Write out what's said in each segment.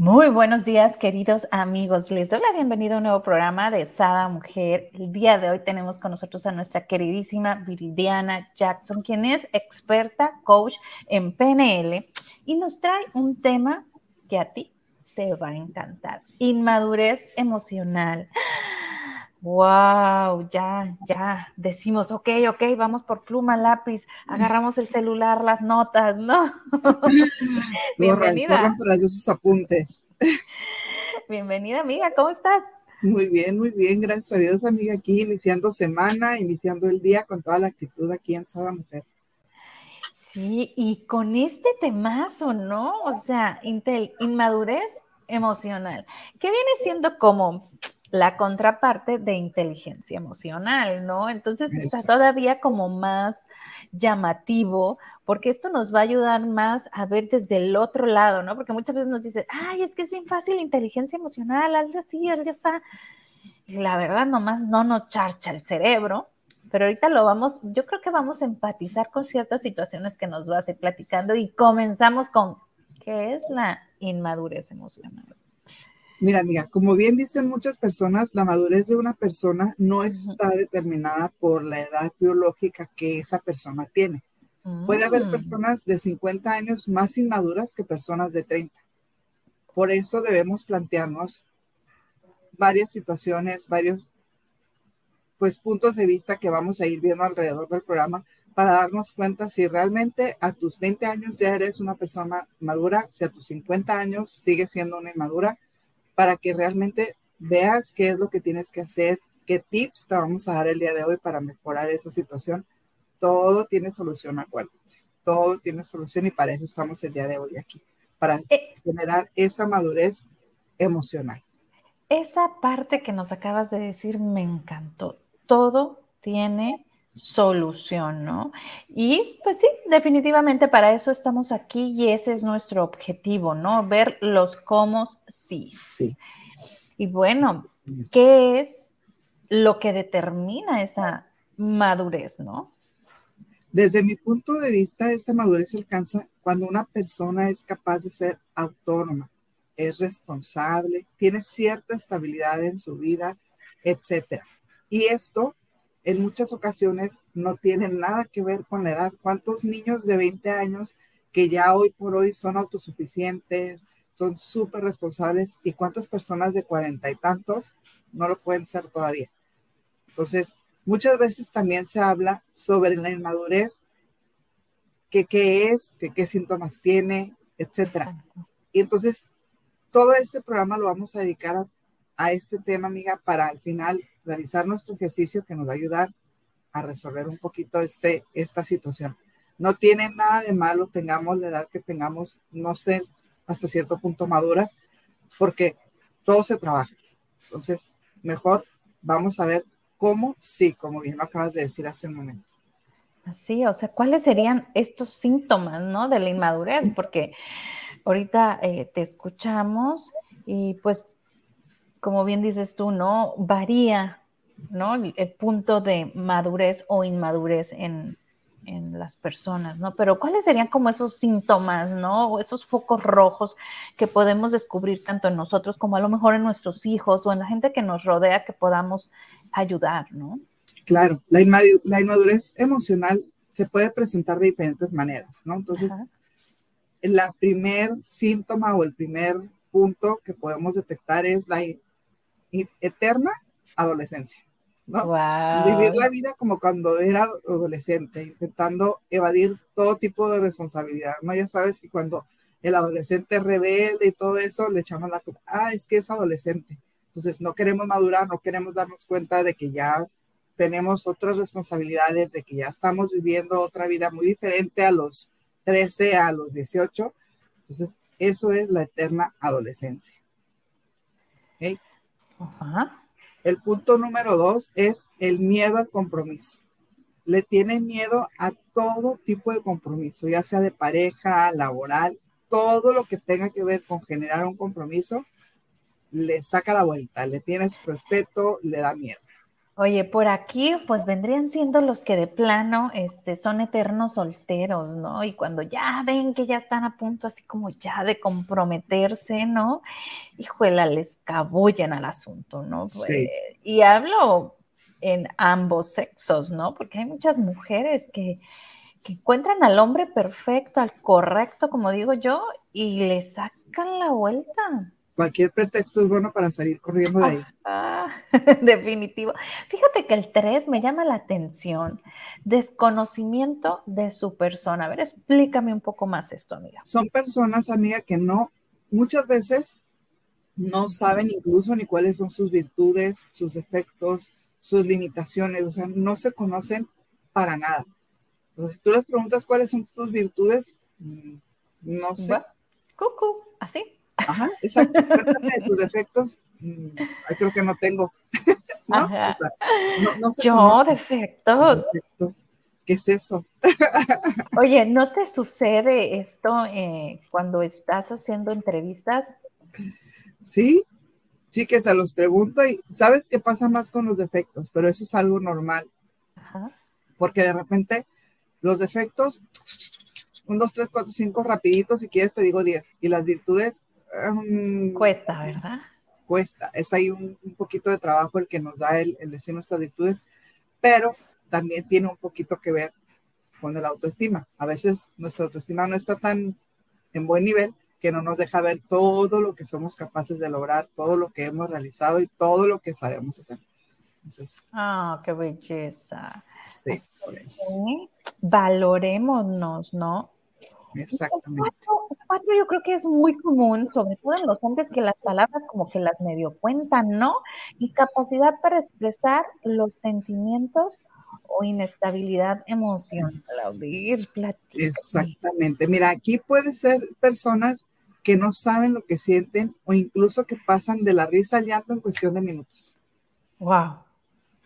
Muy buenos días, queridos amigos. Les doy la bienvenida a un nuevo programa de Sada Mujer. El día de hoy tenemos con nosotros a nuestra queridísima Viridiana Jackson, quien es experta coach en PNL y nos trae un tema que a ti te va a encantar. Inmadurez emocional wow, ya, ya, decimos, ok, ok, vamos por pluma, lápiz, agarramos el celular, las notas, ¿no? Bienvenida. para esos apuntes. Bienvenida, amiga, ¿cómo estás? Muy bien, muy bien, gracias a Dios, amiga, aquí iniciando semana, iniciando el día con toda la actitud aquí en Sada Mujer. Sí, y con este temazo, ¿no? O sea, inmadurez emocional, que viene siendo como la contraparte de inteligencia emocional, ¿no? Entonces está todavía como más llamativo, porque esto nos va a ayudar más a ver desde el otro lado, ¿no? Porque muchas veces nos dicen, ay, es que es bien fácil inteligencia emocional, algo así, algo así. Y la verdad, nomás no nos charcha el cerebro, pero ahorita lo vamos, yo creo que vamos a empatizar con ciertas situaciones que nos va a hacer platicando y comenzamos con, ¿qué es la inmadurez emocional? Mira, amiga, como bien dicen muchas personas, la madurez de una persona no está determinada por la edad biológica que esa persona tiene. Puede haber mm. personas de 50 años más inmaduras que personas de 30. Por eso debemos plantearnos varias situaciones, varios pues puntos de vista que vamos a ir viendo alrededor del programa para darnos cuenta si realmente a tus 20 años ya eres una persona madura, si a tus 50 años sigues siendo una inmadura, para que realmente veas qué es lo que tienes que hacer, qué tips te vamos a dar el día de hoy para mejorar esa situación. Todo tiene solución, acuérdense. Todo tiene solución y para eso estamos el día de hoy aquí, para eh. generar esa madurez emocional. Esa parte que nos acabas de decir me encantó. Todo tiene solución, ¿no? Y pues sí, definitivamente para eso estamos aquí y ese es nuestro objetivo, ¿no? Ver los cómo sí. Sí. Y bueno, ¿qué es lo que determina esa madurez, no? Desde mi punto de vista, esta madurez se alcanza cuando una persona es capaz de ser autónoma, es responsable, tiene cierta estabilidad en su vida, etcétera. Y esto en muchas ocasiones no tienen nada que ver con la edad. ¿Cuántos niños de 20 años que ya hoy por hoy son autosuficientes, son súper responsables y cuántas personas de cuarenta y tantos no lo pueden ser todavía? Entonces, muchas veces también se habla sobre la inmadurez, que qué es, que qué síntomas tiene, etcétera. Y entonces, todo este programa lo vamos a dedicar a, a este tema, amiga, para al final realizar nuestro ejercicio que nos va a ayudar a resolver un poquito este, esta situación. No tiene nada de malo, tengamos la edad que tengamos, no sé, hasta cierto punto maduras, porque todo se trabaja. Entonces, mejor vamos a ver cómo, sí, como bien lo acabas de decir hace un momento. Así, o sea, ¿cuáles serían estos síntomas, no, de la inmadurez? Porque ahorita eh, te escuchamos y pues como bien dices tú, ¿no? Varía, ¿no? El, punto de madurez o inmadurez en, las personas, ¿no? Pero ¿cuáles serían como esos síntomas, ¿no? O esos focos rojos que podemos descubrir tanto en nosotros como a lo mejor en nuestros hijos o en la gente que nos rodea que podamos ayudar, ¿no? Claro, la, inmadurez emocional se puede presentar de diferentes maneras, ¿no? Entonces, el primer síntoma o el primer punto que podemos detectar es la eterna adolescencia. ¿no? Vivir la vida como cuando era adolescente, intentando evadir todo tipo de responsabilidad, ¿no? Ya sabes que cuando el adolescente rebelde y todo eso, le echamos la culpa, ah, es que es adolescente. Entonces no queremos madurar, no queremos darnos cuenta de que ya tenemos otras responsabilidades, de que ya estamos viviendo otra vida muy diferente a los 13, a los 18. Entonces, eso es la eterna adolescencia. El punto número dos es el miedo al compromiso. Le tiene miedo a todo tipo de compromiso, ya sea de pareja, laboral, todo lo que tenga que ver con generar un compromiso, le saca la vuelta, le tienes respeto, le da miedo. Oye, por aquí pues vendrían siendo los que de plano este, son eternos solteros, ¿no? Y cuando ya ven que ya están a punto así como ya de comprometerse, ¿no? Hijuela, les cabullen al asunto, ¿no? Sí. Pues, y hablo en ambos sexos, ¿no? Porque hay muchas mujeres que, que encuentran al hombre perfecto, al correcto, como digo yo, y le sacan la vuelta. Cualquier pretexto es bueno para salir corriendo de ahí. Ah, definitivo. Fíjate que el 3 me llama la atención. Desconocimiento de su persona. A ver, explícame un poco más esto, amiga. Son personas, amiga, que no, muchas veces no saben incluso ni cuáles son sus virtudes, sus defectos, sus limitaciones, o sea, no se conocen para nada. Entonces, si tú les preguntas cuáles son tus virtudes, mm, no sé. Cucu, así. Ajá, exacto. Cuéntame de tus defectos. Mm, ay, creo que no tengo. ¿No? Ajá. O sea, no- no se Yo. Defectos. ¿Qué es eso? Oye, ¿no te sucede esto eh, cuando estás haciendo entrevistas? Sí, sí que se los pregunto y sabes qué pasa más con los defectos, pero eso es algo normal, Ajá. porque de repente los defectos, un, dos, tres, cuatro, cinco, rapiditos, si quieres te digo diez, y las virtudes, Cuesta, ¿verdad? cuesta, es ahí un, un poquito de trabajo el que nos da el, el decir nuestras virtudes, pero también tiene un poquito que ver con el autoestima. A veces nuestra autoestima no está tan en buen nivel que no nos deja ver todo lo que somos capaces de lograr, todo lo que hemos realizado y todo lo que sabemos hacer. Entonces, Ah, qué belleza. sí, por eso. Valorémonos, ¿no? Exactamente. Cuatro, cuatro yo creo que es muy común, sobre todo en los hombres, que las palabras como que las medio cuentan, ¿no? Incapacidad para expresar los sentimientos o inestabilidad emocional. Claudir, platícame. Exactamente. Mira, aquí puede ser personas que no saben lo que sienten o incluso que pasan de la risa al llanto en cuestión de minutos. Wow.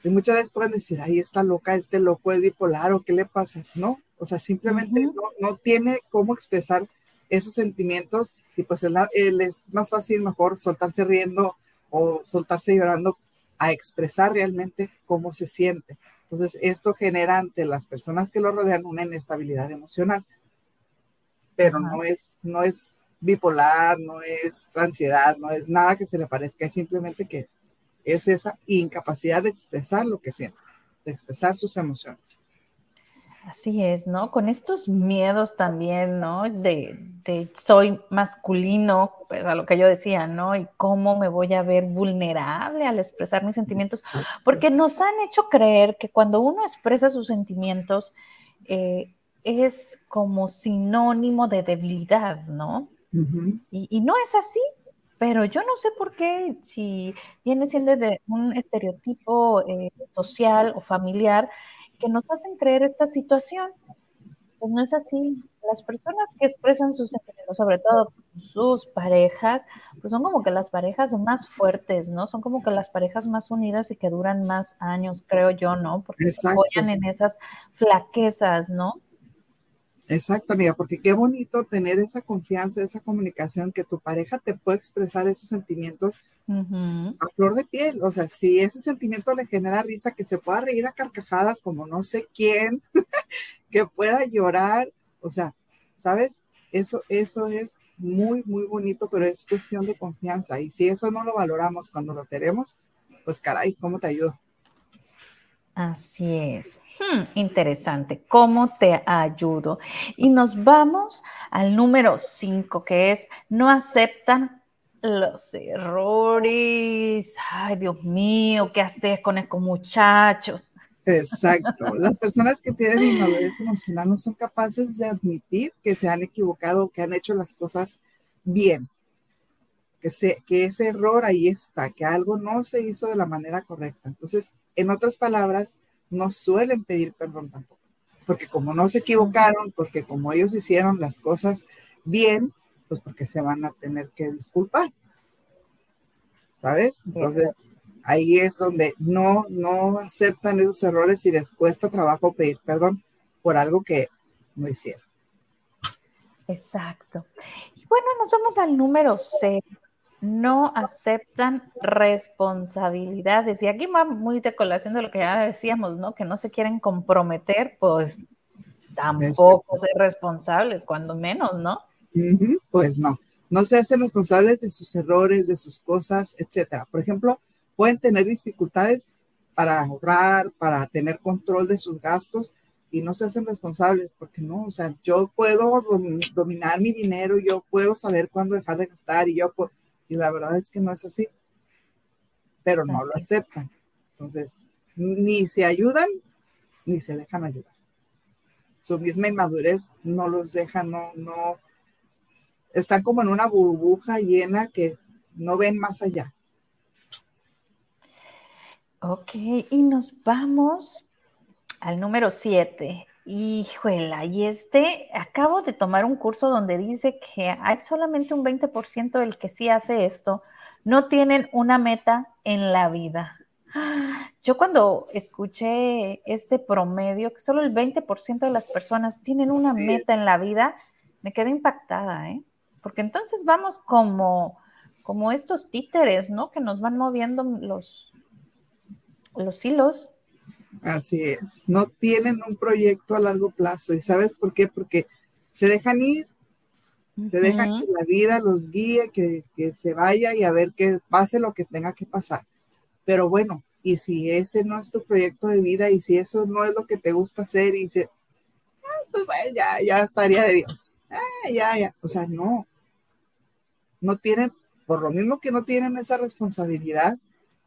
Y muchas veces pueden decir, ahí está loca, este loco es bipolar o qué le pasa, ¿no? O sea, simplemente no, no tiene cómo expresar esos sentimientos y pues él, él es más fácil mejor soltarse riendo o soltarse llorando a expresar realmente cómo se siente. Entonces, esto genera ante las personas que lo rodean una inestabilidad emocional, pero no es, no es bipolar, no es ansiedad, no es nada que se le parezca, es simplemente que es esa incapacidad de expresar lo que siente, de expresar sus emociones. Así es, ¿no? Con estos miedos también, ¿no? De, de soy masculino, pues a lo que yo decía, ¿no? Y cómo me voy a ver vulnerable al expresar mis sentimientos, porque nos han hecho creer que cuando uno expresa sus sentimientos eh, es como sinónimo de debilidad, ¿no? Y no es así, pero yo no sé por qué, si viene siendo de un estereotipo eh, social o familiar, que nos hacen creer esta situación. Pues no es así. Las personas que expresan sus sentimientos, sobre todo sus parejas, pues son como que las parejas más fuertes, ¿no? Son como que las parejas más unidas y que duran más años, creo yo, ¿no? Porque se apoyan en esas flaquezas, ¿no? Exacto, amiga, porque qué bonito tener esa confianza, esa comunicación, que tu pareja te puede expresar esos sentimientos A flor de piel. O sea, si ese sentimiento le genera risa, que se pueda reír a carcajadas como no sé quién, que pueda llorar. O sea, ¿sabes? Eso, eso es muy, muy bonito, pero es cuestión de confianza. Y si eso no lo valoramos cuando lo tenemos, pues caray, ¿cómo te ayudo? Así es. Hmm, interesante. ¿Cómo te ayudo? Y nos vamos al número 5, que es no aceptan los errores. Ay, Dios mío, ¿qué haces con estos muchachos? Exacto. Las personas que tienen inmadurez emocional no son capaces de admitir que se han equivocado, que han hecho las cosas bien, que, se, que ese error ahí está, que algo no se hizo de la manera correcta. Entonces, en otras palabras, no suelen pedir perdón tampoco, porque como no se equivocaron, porque como ellos hicieron las cosas bien, pues porque se van a tener que disculpar. ¿Sabes? Entonces, ahí es donde no, no aceptan esos errores y les cuesta trabajo pedir perdón por algo que no hicieron. Exacto. Y bueno, nos vamos al número C. No aceptan responsabilidades. Y aquí va muy de colación de lo que ya decíamos, ¿no? Que no se quieren comprometer, pues tampoco ser responsables, cuando menos, ¿no? Pues no. No se hacen responsables de sus errores, de sus cosas, etcétera. Por ejemplo, pueden tener dificultades para ahorrar, para tener control de sus gastos y no se hacen responsables porque no, o sea, yo puedo dominar mi dinero, yo puedo saber cuándo dejar de gastar y yo puedo, y la verdad es que no es así, pero no lo aceptan. Entonces, ni se ayudan ni se dejan ayudar. Su misma inmadurez no los deja, no, no, están como en una burbuja llena que no ven más allá. Ok, y nos vamos al número 7. Híjole, y este, acabo de tomar un curso donde dice que hay solamente un 20% del que sí hace esto, no tienen una meta en la vida. Yo cuando escuché este promedio, que solo el 20% de las personas tienen una meta en la vida, me quedé impactada, ¿eh? Porque entonces vamos como, como estos títeres, ¿no? Que nos van moviendo los, los hilos. Así es, no tienen un proyecto a largo plazo. ¿Y sabes por qué? Porque se dejan ir, se dejan que la vida los guíe, que, se vaya y a ver que pase lo que tenga que pasar. Pero bueno, y si ese no es tu proyecto de vida y si eso no es lo que te gusta hacer y se, ah, pues bueno, ya, ya estaría de Dios. Ah, ya, ya. O sea, no. No tienen, por lo mismo que no tienen esa responsabilidad,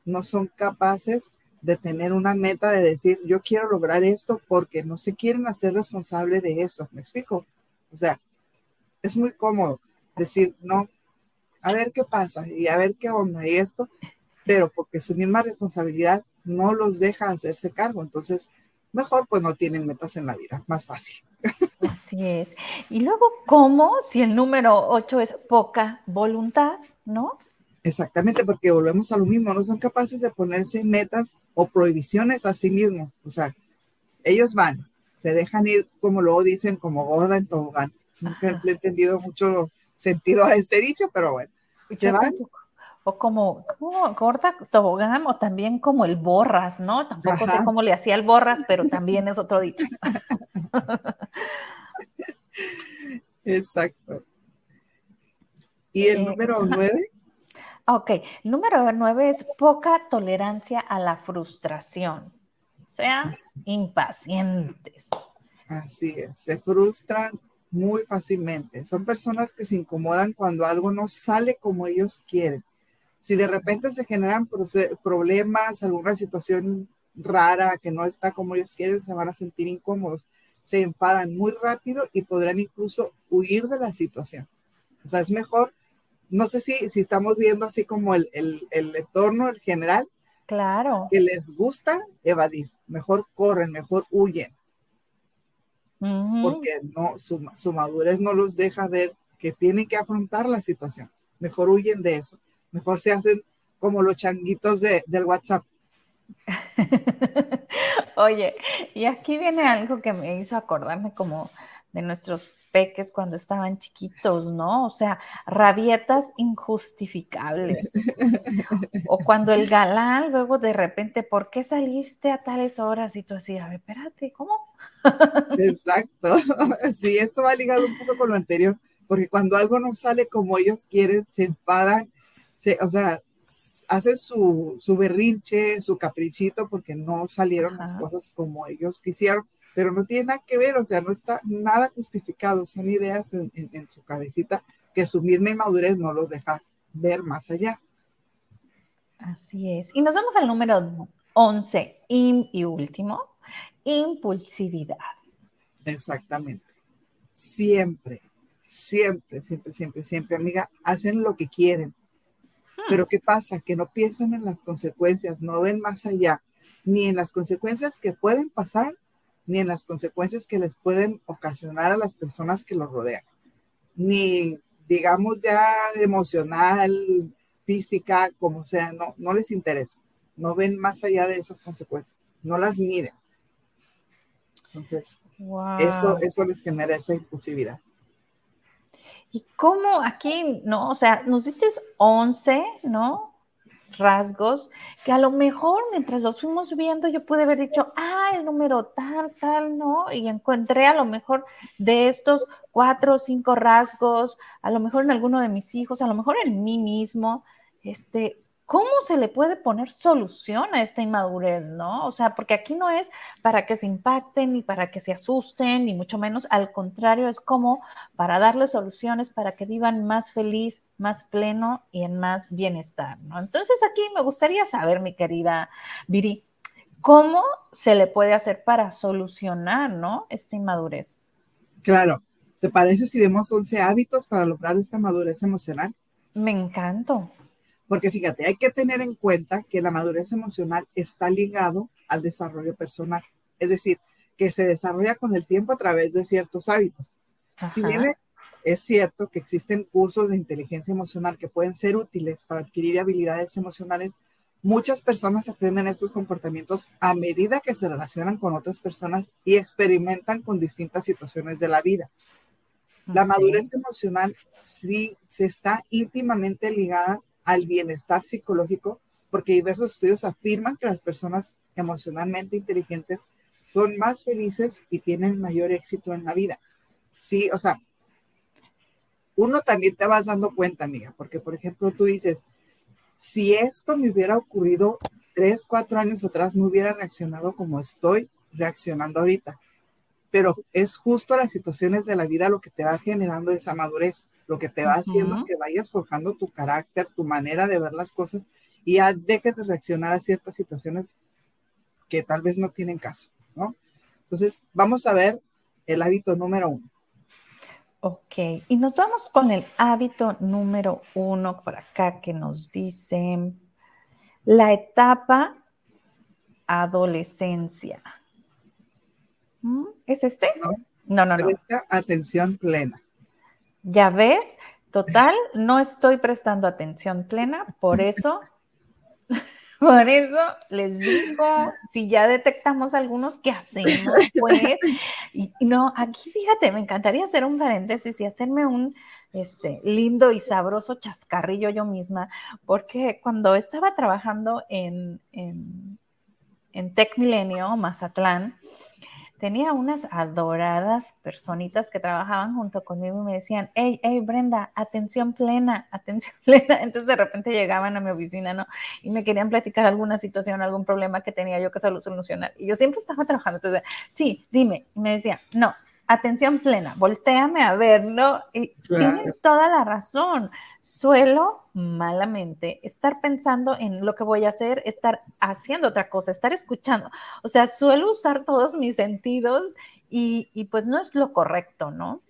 no son capaces de tener una meta de decir, yo quiero lograr esto porque no se quieren hacer responsable de eso. ¿Me explico? O sea, es muy cómodo decir, no, a ver qué pasa y a ver qué onda y esto, pero porque su misma responsabilidad no los deja hacerse cargo. Entonces, mejor pues no tienen metas en la vida, más fácil. Así es. Y luego, ¿cómo? Si el número 8 es poca voluntad, ¿no? Exactamente, porque volvemos a lo mismo, no son capaces de ponerse metas o prohibiciones a sí mismos. O sea, ellos van, se dejan ir, como luego dicen, como gorda en tobogán. Nunca he entendido mucho sentido a este dicho, pero bueno, se van. O como, como gorda tobogán o también como el borras, ¿no? Tampoco sé cómo le hacía el borras, pero también es otro dicho. Exacto. ¿Y el eh, número nueve? Ok, el número nueve es poca tolerancia a la frustración. O sea, impacientes. Así es, se frustran muy fácilmente. Son personas que se incomodan cuando algo no sale como ellos quieren. Si de repente se generan problemas, alguna situación rara que no está como ellos quieren, se van a sentir incómodos. Se enfadan muy rápido y podrán incluso huir de la situación. O sea, es mejor no sé si, si estamos viendo así como el, el, entorno el general. Claro. Que les gusta evadir. Mejor corren, mejor huyen. Porque no, su, su, madurez no los deja ver que tienen que afrontar la situación. Mejor huyen de eso. Mejor se hacen como los changuitos de, del WhatsApp. Oye, y aquí viene algo que me hizo acordarme como de nuestros peques cuando estaban chiquitos, ¿no? O sea, rabietas injustificables. o cuando el galán luego de repente, ¿por qué saliste a tales horas? Y tú así, a ver, espérate, ¿cómo? Exacto. Sí, esto va ligado un poco con lo anterior, porque cuando algo no sale como ellos quieren, se enfadan, se, o sea, hacen su, su berrinche, su caprichito, porque no salieron las cosas como ellos quisieron pero no tiene nada que ver, o sea, no está nada justificado, son ideas en, su cabecita que su misma inmadurez no los deja ver más allá. Así es. Y nos vamos al número 11, y último, impulsividad. Exactamente. Siempre, siempre, siempre, siempre, siempre, amiga, hacen lo que quieren. Pero ¿qué pasa? Que no piensan en las consecuencias, no ven más allá, ni en las consecuencias que pueden pasar, ni en las consecuencias que les pueden ocasionar a las personas que los rodean, ni digamos ya emocional, física, como sea, no, no les interesa. no ven más allá de esas consecuencias, no las miden. Entonces, eso, eso les genera esa impulsividad. ¿Y cómo aquí, no? O sea, nos dices 11, ¿no? rasgos que a lo mejor mientras los fuimos viendo yo pude haber dicho, ah, el número tal, tal, ¿no? Y encontré a lo mejor de estos cuatro o cinco rasgos, a lo mejor en alguno de mis hijos, a lo mejor en mí mismo, este, ¿cómo se le puede poner solución a esta inmadurez, no? O sea, porque aquí no es para que se impacten ni para que se asusten, ni mucho menos, al contrario, es como para darles soluciones para que vivan más feliz, más pleno y en más bienestar, ¿no? Entonces aquí me gustaría saber, mi querida Viri, ¿cómo se le puede hacer para solucionar, ¿no? Esta inmadurez. Claro. ¿Te parece si vemos 11 hábitos para lograr esta madurez emocional? Me encanta. Porque fíjate, hay que tener en cuenta que la madurez emocional está ligado al desarrollo personal, es decir, que se desarrolla con el tiempo a través de ciertos hábitos. Si bien es cierto que existen cursos de inteligencia emocional que pueden ser útiles para adquirir habilidades emocionales, muchas personas aprenden estos comportamientos a medida que se relacionan con otras personas y experimentan con distintas situaciones de la vida. La madurez emocional sí se está íntimamente ligada al bienestar psicológico, porque diversos estudios afirman que las personas emocionalmente inteligentes son más felices y tienen mayor éxito en la vida. Sí, o sea, uno también te vas dando cuenta, amiga, porque por ejemplo tú dices, si esto me hubiera ocurrido tres, cuatro años atrás, no hubiera reaccionado como estoy reaccionando ahorita. Pero es justo las situaciones de la vida lo que te va generando esa madurez lo que te va haciendo que vayas forjando tu carácter, tu manera de ver las cosas y ya dejes de reaccionar a ciertas situaciones que tal vez no tienen caso, ¿no? Entonces, vamos a ver el hábito número uno. Ok, y nos vamos con el hábito número uno por acá que nos dice la etapa adolescencia. ¿Mm? ¿Es este? No, no, no. atención plena. Ya ves, total, no estoy prestando atención plena, por eso, por eso les digo, si ya detectamos algunos, ¿qué hacemos? Pues, no, aquí fíjate, me encantaría hacer un paréntesis y hacerme un este, lindo y sabroso chascarrillo yo misma, porque cuando estaba trabajando en, en, en Tech Milenio, Mazatlán, tenía unas adoradas personitas que trabajaban junto conmigo y me decían, hey, hey, Brenda, atención plena, atención plena. Entonces de repente llegaban a mi oficina, ¿no? Y me querían platicar alguna situación, algún problema que tenía yo que solucionar. Y yo siempre estaba trabajando. Entonces, sí, dime. Y me decía, no, atención plena, volteame a verlo. Y tienen toda la razón. Suelo malamente estar pensando en lo que voy a hacer, estar haciendo otra cosa, estar escuchando. O sea, suelo usar todos mis sentidos y, y pues no es lo correcto, ¿no?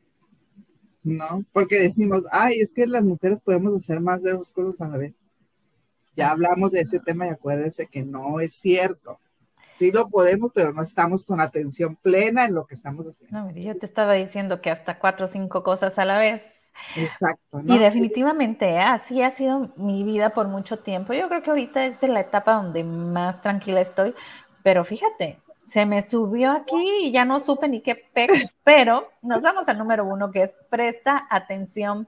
No, porque decimos, ay, es que las mujeres podemos hacer más de dos cosas a la vez. Ya hablamos de ese tema y acuérdense que no es cierto. Sí lo podemos, pero no estamos con atención plena en lo que estamos haciendo. No, yo te estaba diciendo que hasta cuatro o cinco cosas a la vez. Exacto. Y definitivamente ¿eh? así ha sido mi vida por mucho tiempo. Yo creo que ahorita es la etapa donde más tranquila estoy, pero fíjate, se me subió aquí y ya no supe ni qué pex, pero nos vamos al número uno que es presta atención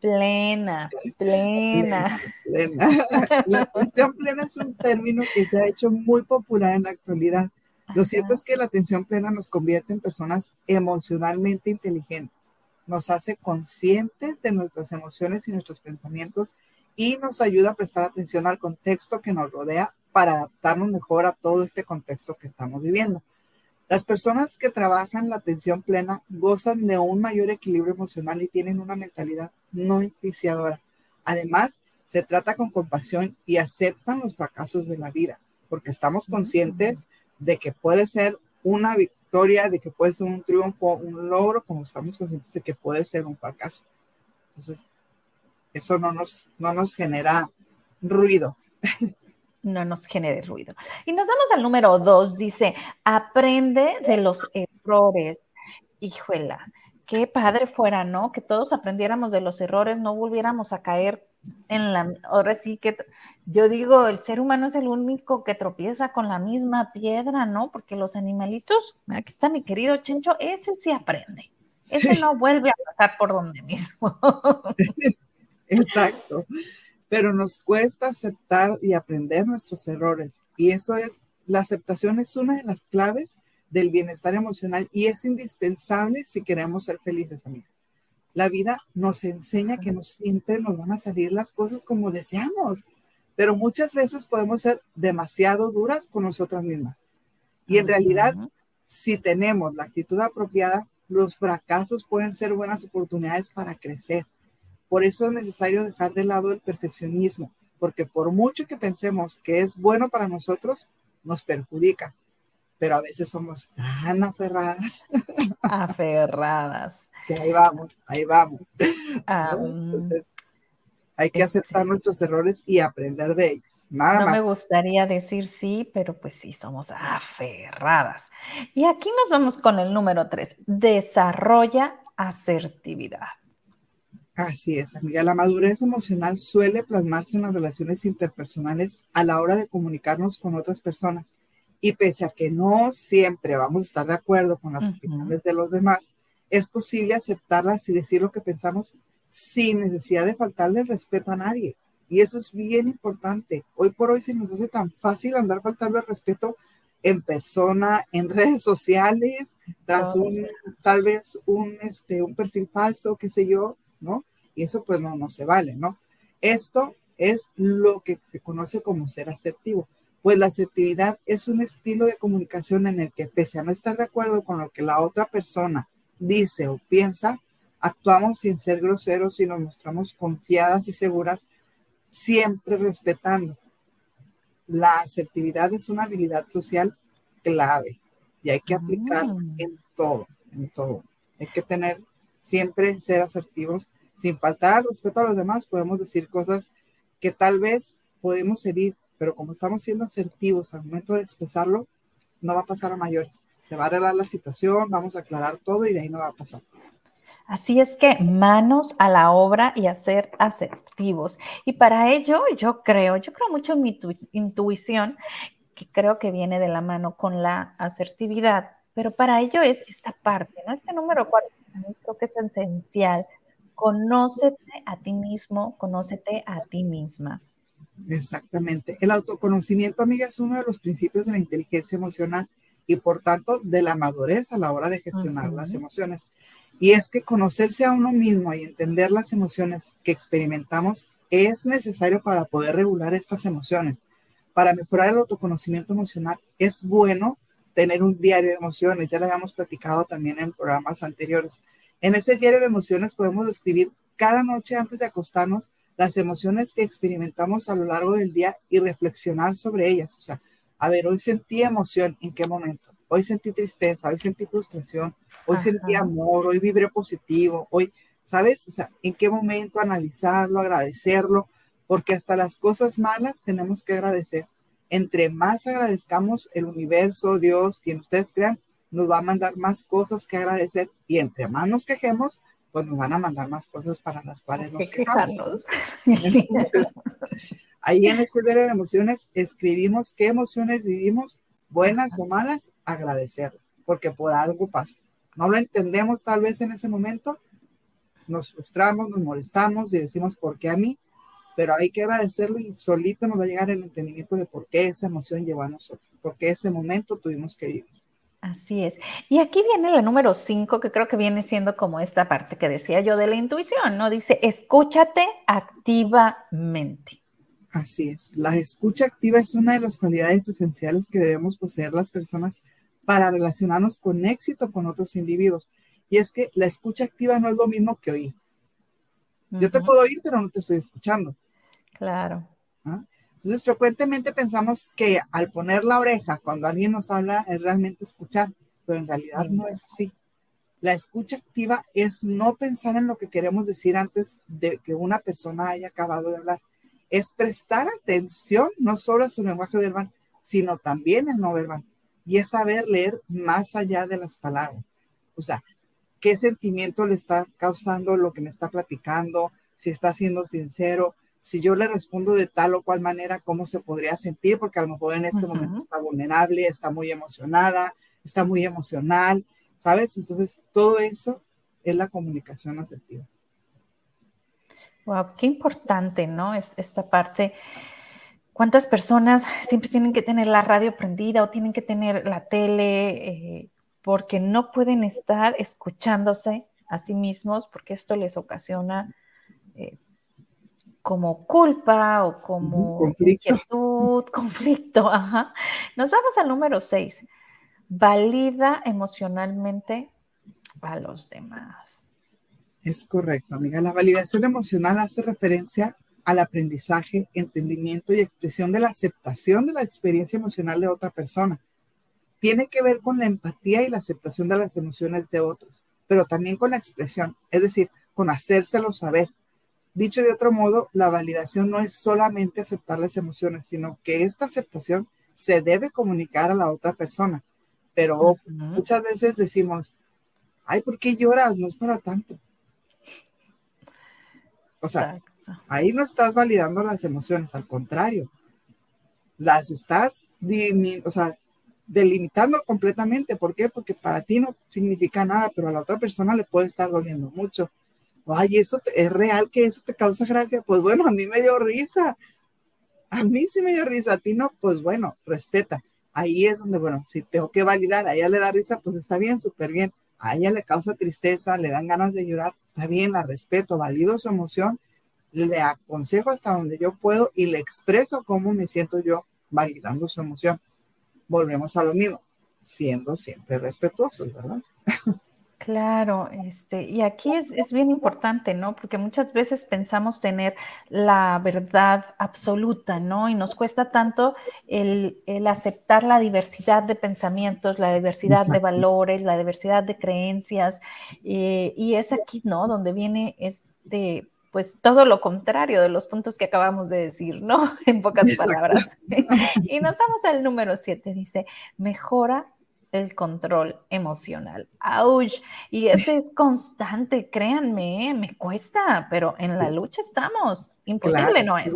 Plena, plena. plena. La atención plena es un término que se ha hecho muy popular en la actualidad. Lo cierto es que la atención plena nos convierte en personas emocionalmente inteligentes, nos hace conscientes de nuestras emociones y nuestros pensamientos y nos ayuda a prestar atención al contexto que nos rodea para adaptarnos mejor a todo este contexto que estamos viviendo. Las personas que trabajan la atención plena gozan de un mayor equilibrio emocional y tienen una mentalidad no enjuiciadora. Además, se trata con compasión y aceptan los fracasos de la vida, porque estamos conscientes de que puede ser una victoria, de que puede ser un triunfo, un logro, como estamos conscientes de que puede ser un fracaso. Entonces, eso no nos, no nos genera ruido. no nos genere ruido. Y nos vamos al número dos, dice, aprende de los errores. Híjola, qué padre fuera, ¿no? Que todos aprendiéramos de los errores, no volviéramos a caer en la, ahora sí que yo digo, el ser humano es el único que tropieza con la misma piedra, ¿no? Porque los animalitos, aquí está mi querido Chencho, ese sí aprende. Ese no vuelve a pasar por donde mismo. Exacto. Pero nos cuesta aceptar y aprender nuestros errores. Y eso es, la aceptación es una de las claves del bienestar emocional y es indispensable si queremos ser felices, amigos. La vida nos enseña que no siempre nos van a salir las cosas como deseamos, pero muchas veces podemos ser demasiado duras con nosotras mismas. Y en realidad, si tenemos la actitud apropiada, los fracasos pueden ser buenas oportunidades para crecer. Por eso es necesario dejar de lado el perfeccionismo, porque por mucho que pensemos que es bueno para nosotros, nos perjudica pero a veces somos tan aferradas. Aferradas. Que ahí vamos, ahí vamos. Entonces, hay que aceptar este nuestros errores y aprender de ellos. Nada no me gustaría decir sí, pero pues sí, somos aferradas. Y aquí nos vamos con el número tres. Desarrolla asertividad. Así es, amiga. La madurez emocional suele plasmarse en las relaciones interpersonales a la hora de comunicarnos con otras personas y pese a que no siempre vamos a estar de acuerdo con las opiniones de los demás, es posible aceptarlas y decir lo que pensamos sin necesidad de faltarle respeto a nadie. Y eso es bien importante. Hoy por hoy se nos hace tan fácil andar faltando el respeto en persona, en redes sociales, tras un, tal vez un, este, un perfil falso, qué sé yo, ¿no? Y eso pues no, no se vale, ¿no? Esto es lo que se conoce como ser asertivo pues la asertividad es un estilo de comunicación en el que pese a no estar de acuerdo con lo que la otra persona dice o piensa, actuamos sin ser groseros y nos mostramos confiadas y seguras, siempre respetando. La asertividad es una habilidad social clave y hay que aplicar mm. en todo, en todo. Hay que tener siempre ser asertivos sin faltar respeto a los demás. Podemos decir cosas que tal vez podemos herir pero como estamos siendo asertivos al momento de expresarlo, no va a pasar a mayores. Se va a arreglar la situación, vamos a aclarar todo y de ahí no va a pasar. Así es que manos a la obra y a ser asertivos. Y para ello yo creo, yo creo mucho en mi intuición, que creo que viene de la mano con la asertividad, pero para ello es esta parte, ¿no? Este número cuatro, creo que es esencial. Conócete a ti mismo, conócete a ti misma. Exactamente. El autoconocimiento, amiga, es uno de los principios de la inteligencia emocional y por tanto de la madurez a la hora de gestionar las emociones. Y es que conocerse a uno mismo y entender las emociones que experimentamos es necesario para poder regular estas emociones. Para mejorar el autoconocimiento emocional es bueno tener un diario de emociones. Ya lo habíamos platicado también en programas anteriores. En ese diario de emociones podemos escribir cada noche antes de acostarnos las emociones que experimentamos a lo largo del día y reflexionar sobre ellas. O sea, a ver, hoy sentí emoción, ¿en qué momento? Hoy sentí tristeza, hoy sentí frustración, hoy sentí amor, hoy vibré positivo, hoy, ¿sabes? O sea, ¿en qué momento analizarlo, agradecerlo? Porque hasta las cosas malas tenemos que agradecer. Entre más agradezcamos el universo, Dios, quien ustedes crean, nos va a mandar más cosas que agradecer y entre más nos quejemos, pues nos van a mandar más cosas para las cuales nos quejamos. ahí en ese diario de emociones escribimos qué emociones vivimos, buenas o malas, agradecerlas, porque por algo pasa. No lo entendemos tal vez en ese momento, nos frustramos, nos molestamos y decimos, ¿por qué a mí? Pero hay que agradecerlo y solito nos va a llegar el entendimiento de por qué esa emoción llegó a nosotros, por qué ese momento tuvimos que vivir. Así es. Y aquí viene la número cinco, que creo que viene siendo como esta parte que decía yo de la intuición, ¿no? Dice, escúchate activamente. Así es. La escucha activa es una de las cualidades esenciales que debemos poseer las personas para relacionarnos con éxito con otros individuos. Y es que la escucha activa no es lo mismo que oír. Yo te puedo oír, pero no te estoy escuchando. Claro. Entonces, frecuentemente pensamos que al poner la oreja cuando alguien nos habla es realmente escuchar, pero en realidad no es así. La escucha activa es no pensar en lo que queremos decir antes de que una persona haya acabado de hablar. Es prestar atención no solo a su lenguaje verbal, sino también el no verbal. Y es saber leer más allá de las palabras. O sea, qué sentimiento le está causando lo que me está platicando, si está siendo sincero, si yo le respondo de tal o cual manera, cómo se podría sentir, porque a lo mejor en este momento está vulnerable, está muy emocionada, está muy emocional, ¿sabes? Entonces, todo eso es la comunicación asertiva. Wow, qué importante, ¿no? Es esta parte. ¿Cuántas personas siempre tienen que tener la radio prendida o tienen que tener la tele eh, porque no pueden estar escuchándose a sí mismos porque esto les ocasiona eh, como culpa o como conflicto. inquietud, conflicto. Ajá. Nos vamos al número 6. Valida emocionalmente a los demás. Es correcto, amiga. La validación emocional hace referencia al aprendizaje, entendimiento y expresión de la aceptación de la experiencia emocional de otra persona. Tiene que ver con la empatía y la aceptación de las emociones de otros, pero también con la expresión, es decir, con hacérselo saber, Dicho de otro modo, la validación no es solamente aceptar las emociones, sino que esta aceptación se debe comunicar a la otra persona. Pero muchas veces decimos, ay, ¿por qué lloras? No es para tanto. O sea, ahí no estás validando las emociones, al contrario, las estás o sea, delimitando completamente. ¿Por qué? Porque para ti no significa nada, pero a la otra persona le puede estar doliendo mucho ay, eso es real que eso te causa gracia. Pues bueno, a mí me dio risa. A mí sí me dio risa, a ti no, pues bueno, respeta. Ahí es donde, bueno, si tengo que validar, a ella le da risa, pues está bien, súper bien. A ella le causa tristeza, le dan ganas de llorar, está bien, la respeto, valido su emoción, le aconsejo hasta donde yo puedo y le expreso cómo me siento yo validando su emoción. Volvemos a lo mismo, siendo siempre respetuosos, ¿verdad? Claro, este, y aquí es, es, bien importante, ¿no? Porque muchas veces pensamos tener la verdad absoluta, ¿no? Y nos cuesta tanto el, el aceptar la diversidad de pensamientos, la diversidad de valores, la diversidad de creencias. Eh, y es aquí, ¿no? Donde viene este, pues todo lo contrario de los puntos que acabamos de decir, ¿no? En pocas palabras. y nos vamos al número siete, dice, mejora el control emocional. ¡Auch! Y ese es constante, créanme, ¿eh? me cuesta, pero en la lucha estamos. Imposible no es.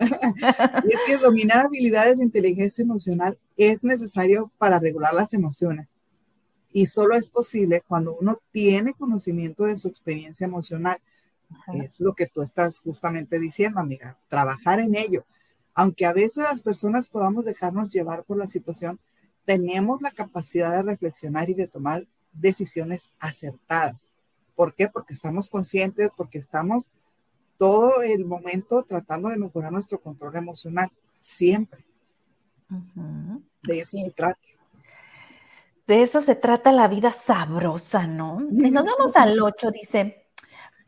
y es que dominar habilidades de inteligencia emocional es necesario para regular las emociones. Y solo es posible cuando uno tiene conocimiento de su experiencia emocional. Es lo que tú estás justamente diciendo, amiga, trabajar en ello. Aunque a veces las personas podamos dejarnos llevar por la situación, tenemos la capacidad de reflexionar y de tomar decisiones acertadas. ¿Por qué? Porque estamos conscientes, porque estamos todo el momento tratando de mejorar nuestro control emocional, siempre. De eso se trata. De eso se trata la vida sabrosa, ¿no? Y nos vamos al 8, dice,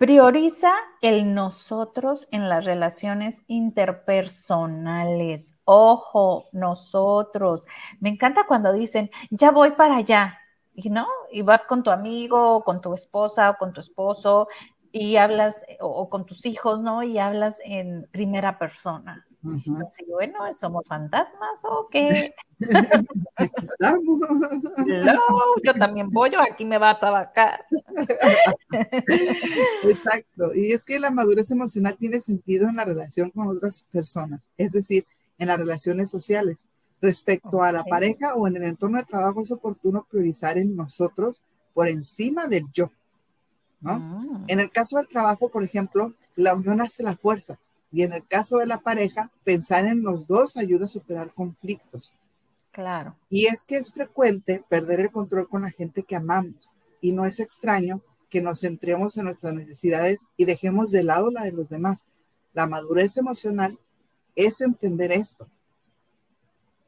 Prioriza el nosotros en las relaciones interpersonales. Ojo, nosotros. Me encanta cuando dicen, ya voy para allá. Y no, y vas con tu amigo, o con tu esposa, o con tu esposo, y hablas, o, con tus hijos, ¿no? Y hablas en primera persona. Así, bueno, ¿somos fantasmas o qué? no, yo también voy, aquí me vas a vacar. Exacto, y es que la madurez emocional tiene sentido en la relación con otras personas, es decir, en las relaciones sociales. Respecto a la pareja o en el entorno de trabajo, es oportuno priorizar en nosotros por encima del yo. ¿no? Mm. En el caso del trabajo, por ejemplo, la unión hace la fuerza y en el caso de la pareja, pensar en los dos ayuda a superar conflictos. Claro. Y es que es frecuente perder el control con la gente que amamos y no es extraño que nos centremos en nuestras necesidades y dejemos de lado la de los demás. La madurez emocional es entender esto.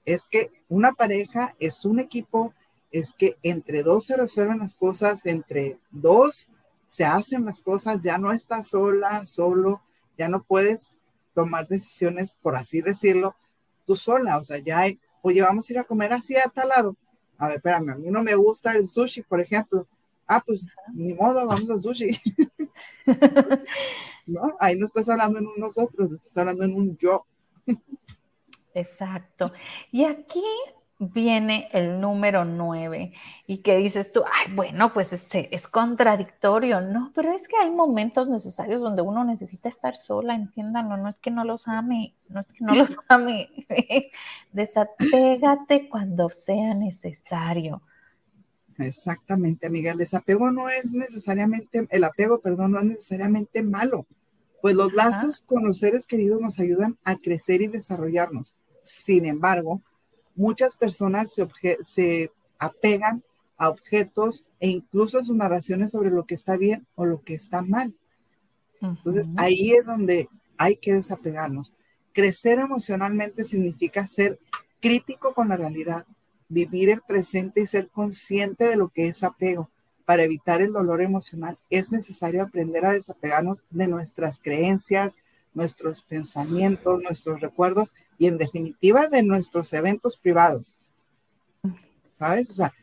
Es que una pareja es un equipo, es que entre dos se resuelven las cosas, entre dos se hacen las cosas, ya no estás sola, solo, ya no puedes tomar decisiones, por así decirlo, tú sola. O sea, ya hay, oye, vamos a ir a comer así a tal lado. A ver, espérame, a mí no me gusta el sushi, por ejemplo. Ah, pues ni modo, vamos al sushi. ¿No? Ahí no estás hablando en un nosotros, estás hablando en un yo. Exacto. Y aquí viene el número 9 y que dices tú, ay, bueno, pues este es contradictorio, no, pero es que hay momentos necesarios donde uno necesita estar sola, entiéndanlo, no es que no los ame, no es que no los ame, desapégate cuando sea necesario. Exactamente, amiga, el desapego no es necesariamente, el apego, perdón, no es necesariamente malo, pues los lazos con los seres queridos nos ayudan a crecer y desarrollarnos. Sin embargo, muchas personas se, apegan a objetos e incluso a sus narraciones sobre lo que está bien o lo que está mal. Entonces, ahí es donde hay que desapegarnos. Crecer emocionalmente significa ser crítico con la realidad, vivir el presente y ser consciente de lo que es apego. Para evitar el dolor emocional es necesario aprender a desapegarnos de nuestras creencias, nuestros pensamientos, nuestros recuerdos y en definitiva de nuestros eventos privados. ¿Sabes? O sea,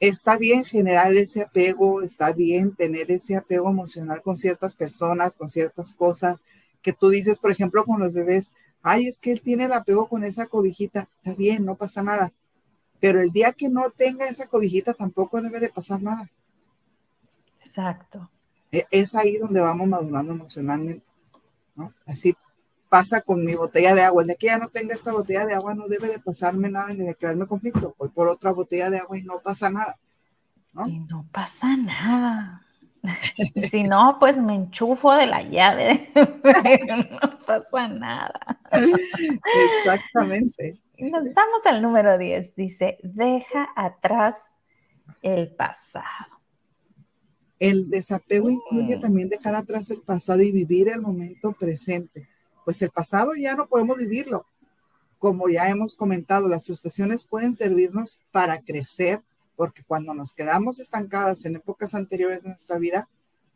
está bien generar ese apego, está bien tener ese apego emocional con ciertas personas, con ciertas cosas, que tú dices, por ejemplo, con los bebés, ay, es que él tiene el apego con esa cobijita, está bien, no pasa nada. Pero el día que no tenga esa cobijita tampoco debe de pasar nada. Exacto. E, es ahí donde vamos madurando emocionalmente. ¿No? Así pasa con mi botella de agua. El día que ya no tenga esta botella de agua, no debe de pasarme nada ni de crearme conflicto. Voy por otra botella de agua y no pasa nada. ¿no? Y no pasa nada. si no, pues me enchufo de la llave. no pasa nada. Exactamente. Nos vamos al número 10. Dice, deja atrás el pasado. El desapego incluye también dejar atrás el pasado y vivir el momento presente pues el pasado ya no podemos vivirlo. Como ya hemos comentado, las frustraciones pueden servirnos para crecer, porque cuando nos quedamos estancadas en épocas anteriores de nuestra vida,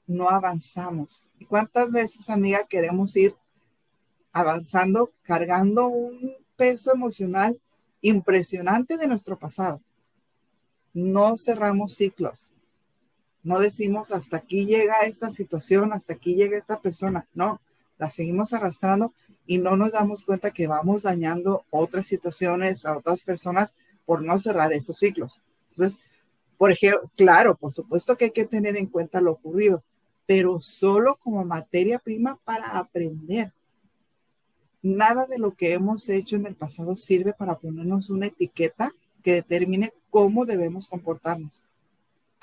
no avanzamos. ¿Y cuántas veces, amiga, queremos ir avanzando, cargando un peso emocional impresionante de nuestro pasado? No cerramos ciclos. No decimos hasta aquí llega esta situación, hasta aquí llega esta persona. No, la seguimos arrastrando y no nos damos cuenta que vamos dañando otras situaciones a otras personas por no cerrar esos ciclos. Entonces, por ejemplo, claro, por supuesto que hay que tener en cuenta lo ocurrido, pero solo como materia prima para aprender. Nada de lo que hemos hecho en el pasado sirve para ponernos una etiqueta que determine cómo debemos comportarnos.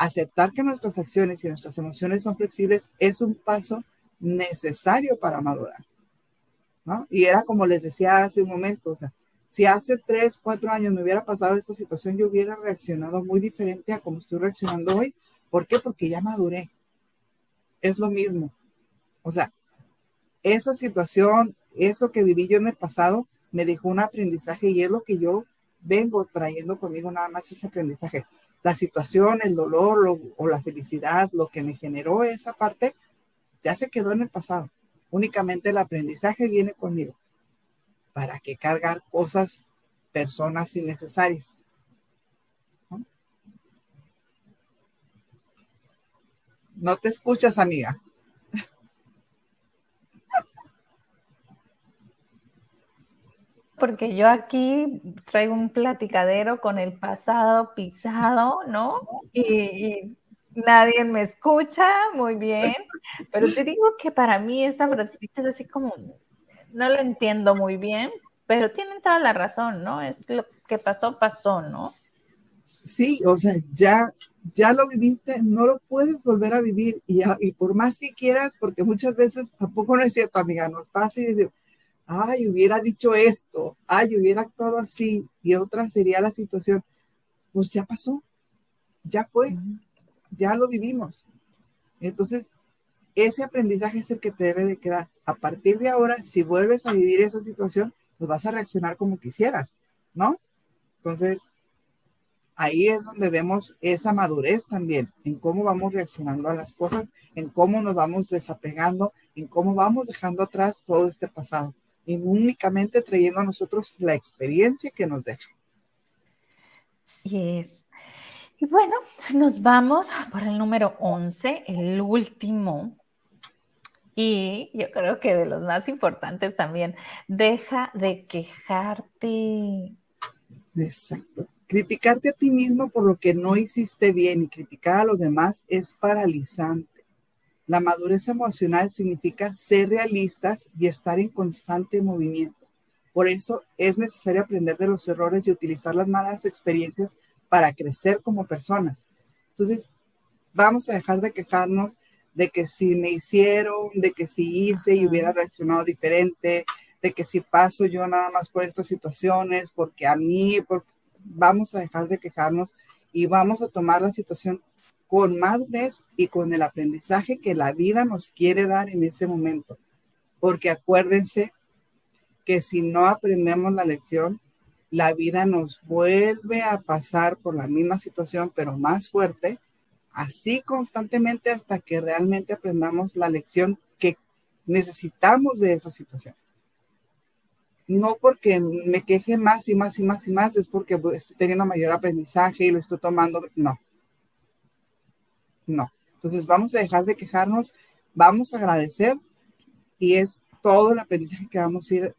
Aceptar que nuestras acciones y nuestras emociones son flexibles es un paso necesario para madurar. Y era como les decía hace un momento, o sea, si hace tres, cuatro años me hubiera pasado esta situación, yo hubiera reaccionado muy diferente a como estoy reaccionando hoy. ¿Por qué? Porque ya maduré. Es lo mismo. O sea, esa situación, eso que viví yo en el pasado, me dejó un aprendizaje y es lo que yo vengo trayendo conmigo nada más ese aprendizaje. La situación, el dolor o la felicidad, lo que me generó esa parte, ya se quedó en el pasado. Únicamente el aprendizaje viene conmigo. ¿Para qué cargar cosas, personas innecesarias? ¿No? no te escuchas, amiga. Porque yo aquí traigo un platicadero con el pasado pisado, ¿no? Y, nadie me escucha, muy bien, pero te digo que para mí esa frasecita es así como, no lo entiendo muy bien, pero tienen toda la razón, ¿no? Es lo que pasó, pasó, ¿no? Sí, o sea, ya, ya lo viviste, no lo puedes volver a vivir y, y por más que quieras, porque muchas veces tampoco no es cierto, amiga, nos pasa y decimos, ay, hubiera dicho esto, ay, hubiera actuado así y otra sería la situación, pues ya pasó, ya fue ya lo vivimos. Entonces, ese aprendizaje es el que te debe de quedar. A partir de ahora, si vuelves a vivir esa situación, pues vas a reaccionar como quisieras, ¿no? Entonces, ahí es donde vemos esa madurez también, en cómo vamos reaccionando a las cosas, en cómo nos vamos desapegando, en cómo vamos dejando atrás todo este pasado y únicamente trayendo a nosotros la experiencia que nos deja. Sí es. Y bueno, nos vamos por el número 11, el último. Y yo creo que de los más importantes también, deja de quejarte. Exacto. Criticarte a ti mismo por lo que no hiciste bien y criticar a los demás es paralizante. La madurez emocional significa ser realistas y estar en constante movimiento. Por eso es necesario aprender de los errores y utilizar las malas experiencias para crecer como personas. Entonces, vamos a dejar de quejarnos de que si me hicieron, de que si hice y hubiera reaccionado diferente, de que si paso yo nada más por estas situaciones, porque a mí, vamos a dejar de quejarnos y vamos a tomar la situación con madurez y con el aprendizaje que la vida nos quiere dar en ese momento. Porque acuérdense que si no aprendemos la lección, la vida nos vuelve a pasar por la misma situación, pero más fuerte, así constantemente hasta que realmente aprendamos la lección que necesitamos de esa situación. No porque me queje más y más y más y más, es porque estoy teniendo mayor aprendizaje y lo estoy tomando. No, no. Entonces vamos a dejar de quejarnos, vamos a agradecer y es todo el aprendizaje que vamos a ir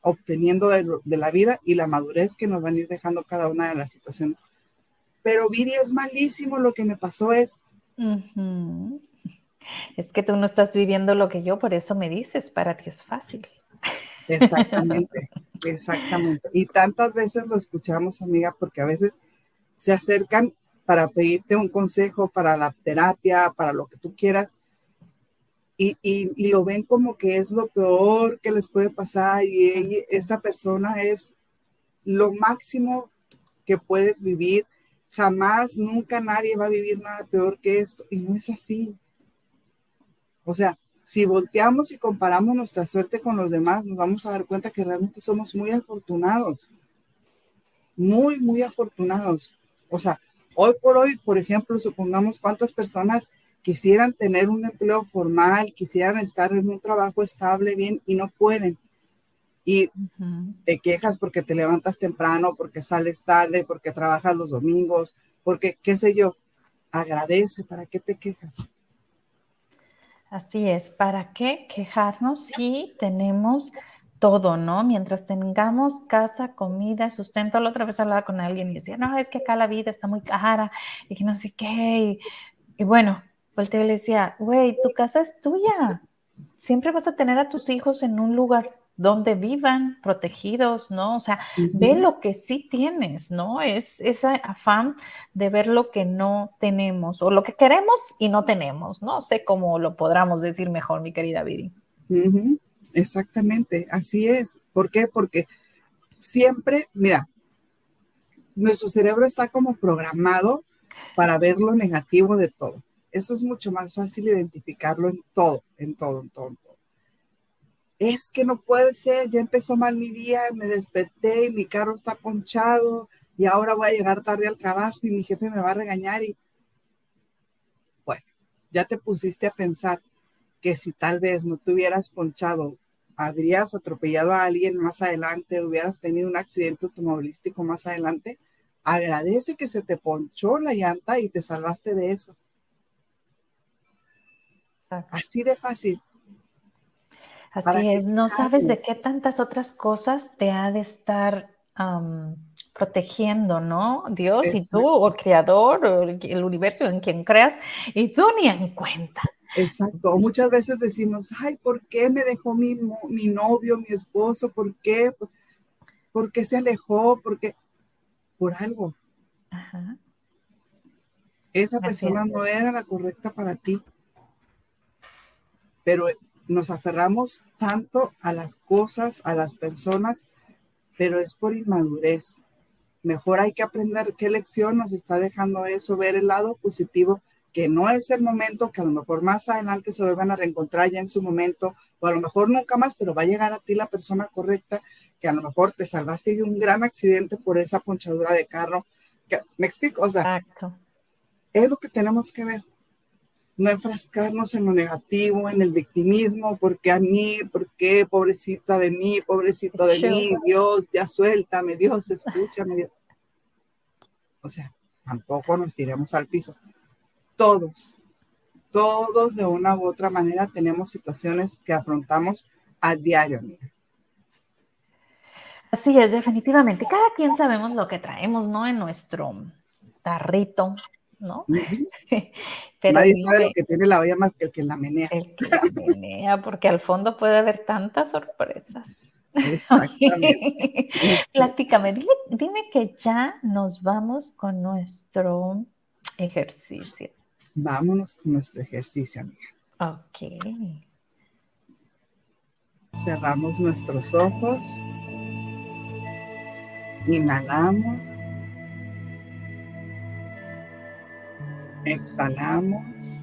obteniendo de, la vida y la madurez que nos van a ir dejando cada una de las situaciones. Pero Viri, es malísimo, lo que me pasó es... Es que tú no estás viviendo lo que yo, por eso me dices, para ti es fácil. Exactamente, exactamente. Y tantas veces lo escuchamos, amiga, porque a veces se acercan para pedirte un consejo para la terapia, para lo que tú quieras, y, y, lo ven como que es lo peor que les puede pasar y esta persona es lo máximo que puede vivir. Jamás, nunca nadie va a vivir nada peor que esto. Y no es así. O sea, si volteamos y comparamos nuestra suerte con los demás, nos vamos a dar cuenta que realmente somos muy afortunados. Muy, muy afortunados. O sea, Hoy por hoy, por ejemplo, supongamos cuántas personas quisieran tener un empleo formal, quisieran estar en un trabajo estable, bien, y no pueden. Y te quejas porque te levantas temprano, porque sales tarde, porque trabajas los domingos, porque, qué sé yo, agradece, ¿para qué te quejas? Así es, ¿para qué quejarnos si tenemos todo, ¿no? Mientras tengamos casa, comida, sustento. La otra vez hablaba con alguien y decía, no, es que acá la vida está muy cara y que no sé qué. Y, bueno, volteé y le decía, güey, tu casa es tuya. Siempre vas a tener a tus hijos en un lugar donde vivan protegidos, ¿no? O sea, ve lo que sí tienes, ¿no? Es ese afán de ver lo que no tenemos o lo que queremos y no tenemos, ¿no? Sé cómo lo podamos decir mejor, mi querida Viri. Exactamente, así es. ¿Por qué? Porque siempre, mira, nuestro cerebro está como programado para ver lo negativo de todo. Eso es mucho más fácil identificarlo en todo, en todo, en todo, en todo. Es que no puede ser, ya empezó mal mi día, me desperté y mi carro está ponchado y ahora voy a llegar tarde al trabajo y mi jefe me va a regañar y bueno, ya te pusiste a pensar que si tal vez no te hubieras ponchado, habrías atropellado a alguien más adelante, hubieras tenido un accidente automovilístico más adelante, agradece que se te ponchó la llanta y te salvaste de eso. Así de fácil. Así es, no sabes de qué tantas otras cosas te ha de estar protegiendo, ¿no? Dios y tú, o el creador, o el universo en quien creas, y tú ni en cuenta. Exacto. Muchas veces decimos, ay, ¿por qué me dejó mi, mi novio, mi esposo? ¿Por qué? ¿Por qué se alejó? ¿Por qué? Por algo. Esa persona no era la correcta para ti. Pero nos aferramos tanto a las cosas, a las personas, pero es por inmadurez. Mejor hay que aprender qué lección nos está dejando eso, ver el lado positivo que no es el momento, que a lo mejor más adelante se vuelvan a reencontrar ya en su momento, o a lo mejor nunca más, pero va a llegar a ti la persona correcta, que a lo mejor te salvaste de un gran accidente por esa ponchadura de carro. ¿Me explico? O sea, es lo que tenemos que ver. No enfrascarnos en lo negativo, en el victimismo, porque a mí, porque pobrecita de mí, pobrecito de mí, Dios, ya suéltame, Dios, escúchame, Dios. O sea, tampoco nos tiremos al piso todos, todos de una u otra manera tenemos situaciones que afrontamos a diario, amiga. Así es, definitivamente. Cada quien sabemos lo que traemos, ¿no? En nuestro tarrito, ¿no? Pero Nadie sabe lo que tiene la olla más que el que la menea. El que la menea, porque al fondo puede haber tantas sorpresas. Exactamente. Platícame, dime, que ya nos vamos con nuestro ejercicio. Vámonos con nuestro ejercicio, amiga. Ok. Cerramos nuestros ojos. Inhalamos. Exhalamos.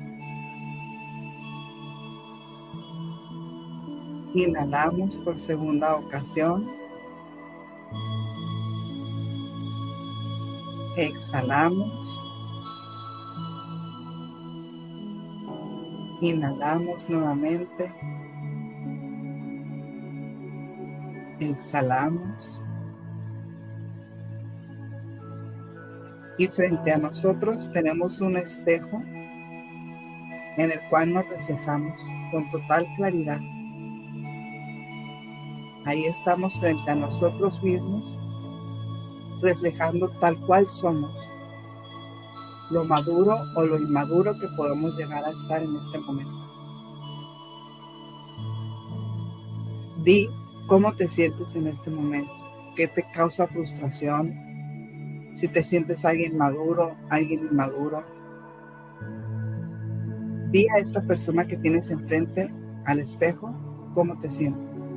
Inhalamos por segunda ocasión. Exhalamos. Inhalamos nuevamente. Exhalamos. Y frente a nosotros tenemos un espejo en el cual nos reflejamos con total claridad. Ahí estamos frente a nosotros mismos, reflejando tal cual somos, lo maduro o lo inmaduro que podemos llegar a estar en este momento. Di cómo te sientes en este momento, qué te causa frustración, si te sientes alguien maduro, alguien inmaduro. Di a esta persona que tienes enfrente al espejo cómo te sientes.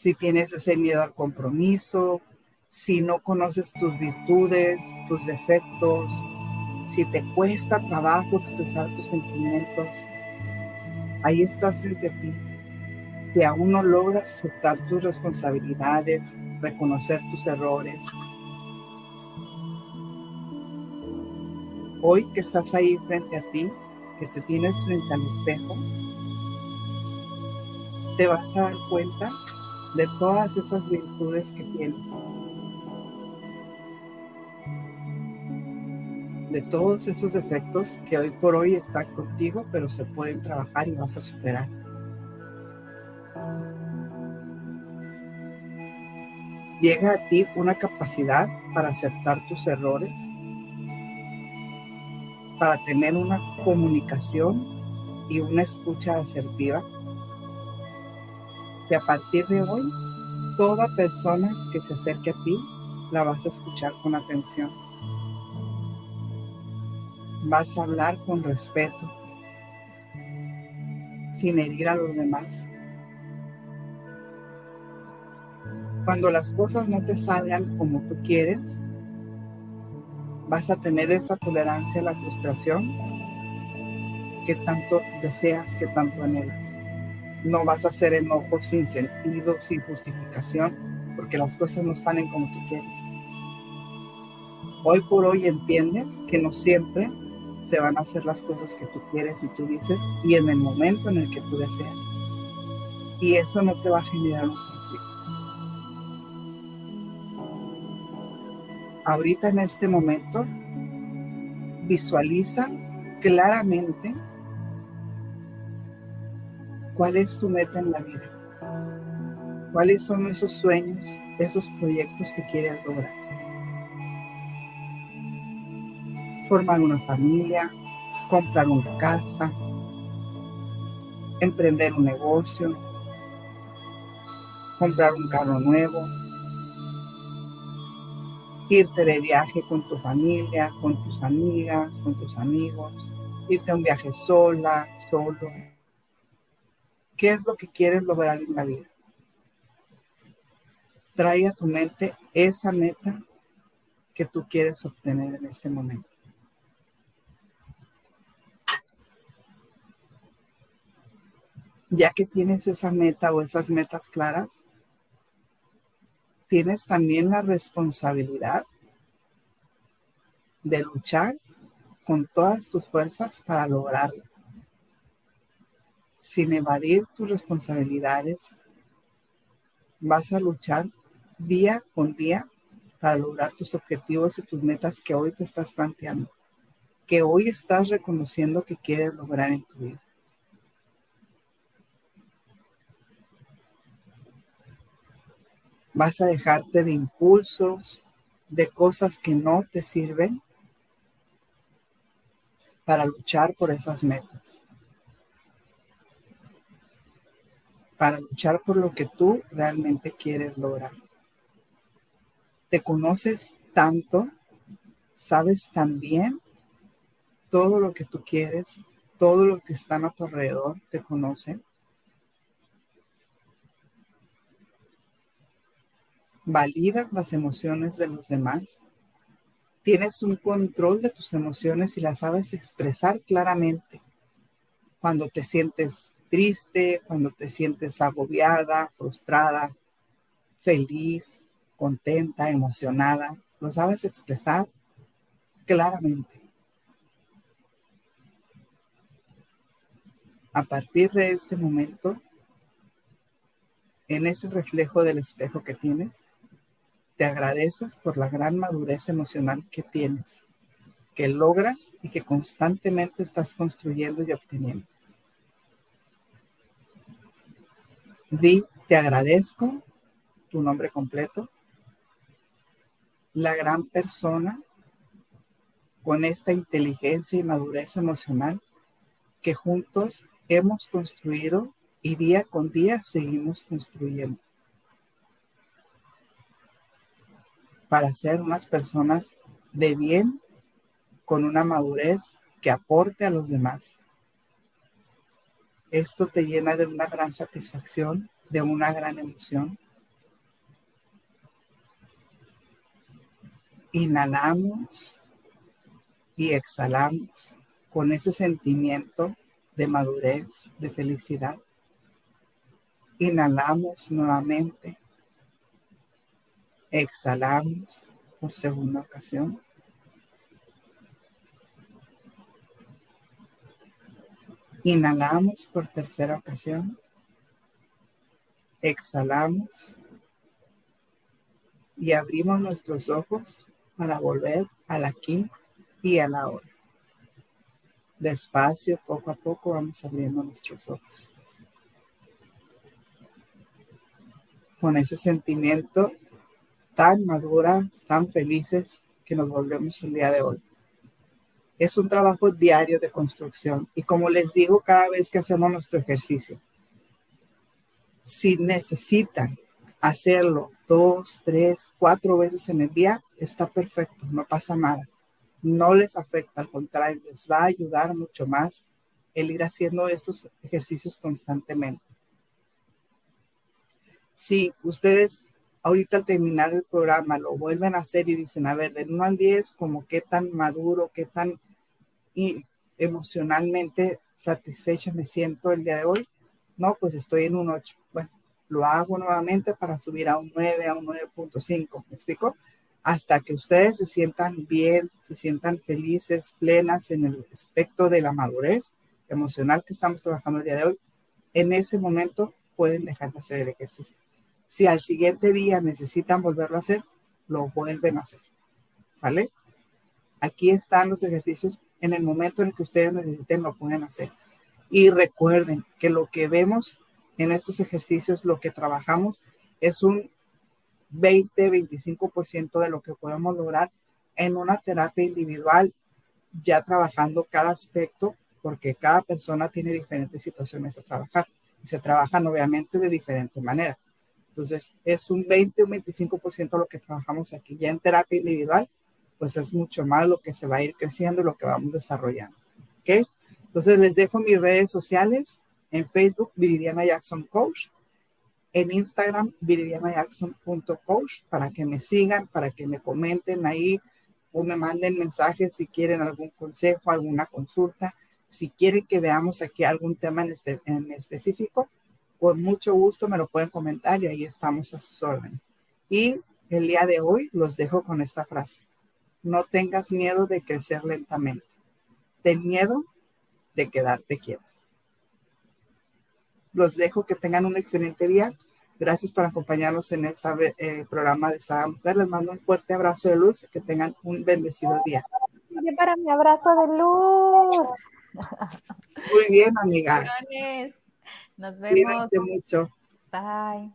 si tienes ese miedo al compromiso, si no conoces tus virtudes, tus defectos, si te cuesta trabajo expresar tus sentimientos, ahí estás frente a ti. Si aún no logras aceptar tus responsabilidades, reconocer tus errores, hoy que estás ahí frente a ti, que te tienes frente al espejo, te vas a dar cuenta de todas esas virtudes que tienes. De todos esos defectos que hoy por hoy están contigo, pero se pueden trabajar y vas a superar. Llega a ti una capacidad para aceptar tus errores, para tener una comunicación y una escucha asertiva a partir de hoy, toda persona que se acerque a ti, la vas a escuchar con atención. Vas a hablar con respeto, sin herir a los demás. Cuando las cosas no te salgan como tú quieres, vas a tener esa tolerancia a la frustración que tanto deseas, que tanto anhelas no vas a hacer enojo sin sentido, sin justificación, porque las cosas no salen como tú quieres. Hoy por hoy entiendes que no siempre se van a hacer las cosas que tú quieres y tú dices y en el momento en el que tú deseas. Y eso no te va a generar un conflicto. Ahorita en este momento, visualiza claramente ¿Cuál es tu meta en la vida? ¿Cuáles son esos sueños, esos proyectos que quieres lograr? Formar una familia, comprar una casa, emprender un negocio, comprar un carro nuevo, irte de viaje con tu familia, con tus amigas, con tus amigos, irte a un viaje sola, solo, ¿Qué es lo que quieres lograr en la vida? Trae a tu mente esa meta que tú quieres obtener en este momento. Ya que tienes esa meta o esas metas claras, tienes también la responsabilidad de luchar con todas tus fuerzas para lograrlo sin evadir tus responsabilidades, vas a luchar día con día para lograr tus objetivos y tus metas que hoy te estás planteando, que hoy estás reconociendo que quieres lograr en tu vida. Vas a dejarte de impulsos, de cosas que no te sirven para luchar por esas metas. Para luchar por lo que tú realmente quieres lograr. Te conoces tanto, sabes tan bien todo lo que tú quieres, todo lo que está a tu alrededor te conocen. Validas las emociones de los demás Tienes un control de tus emociones y las sabes expresar claramente. Cuando te sientes triste, cuando te sientes agobiada, frustrada, feliz, contenta, emocionada, lo sabes expresar claramente. A partir de este momento, en ese reflejo del espejo que tienes, te agradeces por la gran madurez emocional que tienes, que logras y que constantemente estás construyendo y obteniendo. Di, te agradezco tu nombre completo, la gran persona con esta inteligencia y madurez emocional que juntos hemos construido y día con día seguimos construyendo. Para ser unas personas de bien, con una madurez que aporte a los demás. Esto te llena de una gran satisfacción, de una gran emoción. Inhalamos y exhalamos con ese sentimiento de madurez, de felicidad. Inhalamos nuevamente Exhalamos por segunda ocasión. Inhalamos por tercera ocasión. Exhalamos y abrimos nuestros ojos para volver al aquí y a la hora. Despacio, poco a poco vamos abriendo nuestros ojos. Con ese sentimiento tan maduras, tan felices que nos volvemos el día de hoy. Es un trabajo diario de construcción y como les digo cada vez que hacemos nuestro ejercicio, si necesitan hacerlo dos, tres, cuatro veces en el día, está perfecto, no pasa nada. No les afecta, al contrario, les va a ayudar mucho más el ir haciendo estos ejercicios constantemente. Si ustedes ahorita al terminar el programa lo vuelven a hacer y dicen, a ver, del 1 al 10, como qué tan maduro, qué tan emocionalmente satisfecha me siento el día de hoy, no, pues estoy en un 8. Bueno, lo hago nuevamente para subir a un 9, a un 9.5, ¿me explico? Hasta que ustedes se sientan bien, se sientan felices, plenas en el aspecto de la madurez emocional que estamos trabajando el día de hoy, en ese momento pueden dejar de hacer el ejercicio. Si al siguiente día necesitan volverlo a hacer, lo vuelven a hacer. ¿Sale? Aquí están los ejercicios. En el momento en que ustedes necesiten, lo pueden hacer. Y recuerden que lo que vemos en estos ejercicios, lo que trabajamos, es un 20-25% de lo que podemos lograr en una terapia individual, ya trabajando cada aspecto, porque cada persona tiene diferentes situaciones a trabajar. Y se trabajan obviamente de diferente manera. Entonces, es un 20 o 25% lo que trabajamos aquí. Ya en terapia individual, pues es mucho más lo que se va a ir creciendo lo que vamos desarrollando. ¿Ok? Entonces, les dejo mis redes sociales. En Facebook, Viridiana Jackson Coach. En Instagram, viridianajackson.coach para que me sigan, para que me comenten ahí o me manden mensajes si quieren algún consejo, alguna consulta. Si quieren que veamos aquí algún tema en, este, en específico, con mucho gusto me lo pueden comentar y ahí estamos a sus órdenes. Y el día de hoy los dejo con esta frase. No tengas miedo de crecer lentamente. Ten miedo de quedarte quieto. Los dejo que tengan un excelente día. Gracias por acompañarnos en este programa de Sada Mujer. Les mando un fuerte abrazo de luz. Que tengan un bendecido día. para mi abrazo de luz. Muy bien, amiga. Nos vemos. mucho. Bye.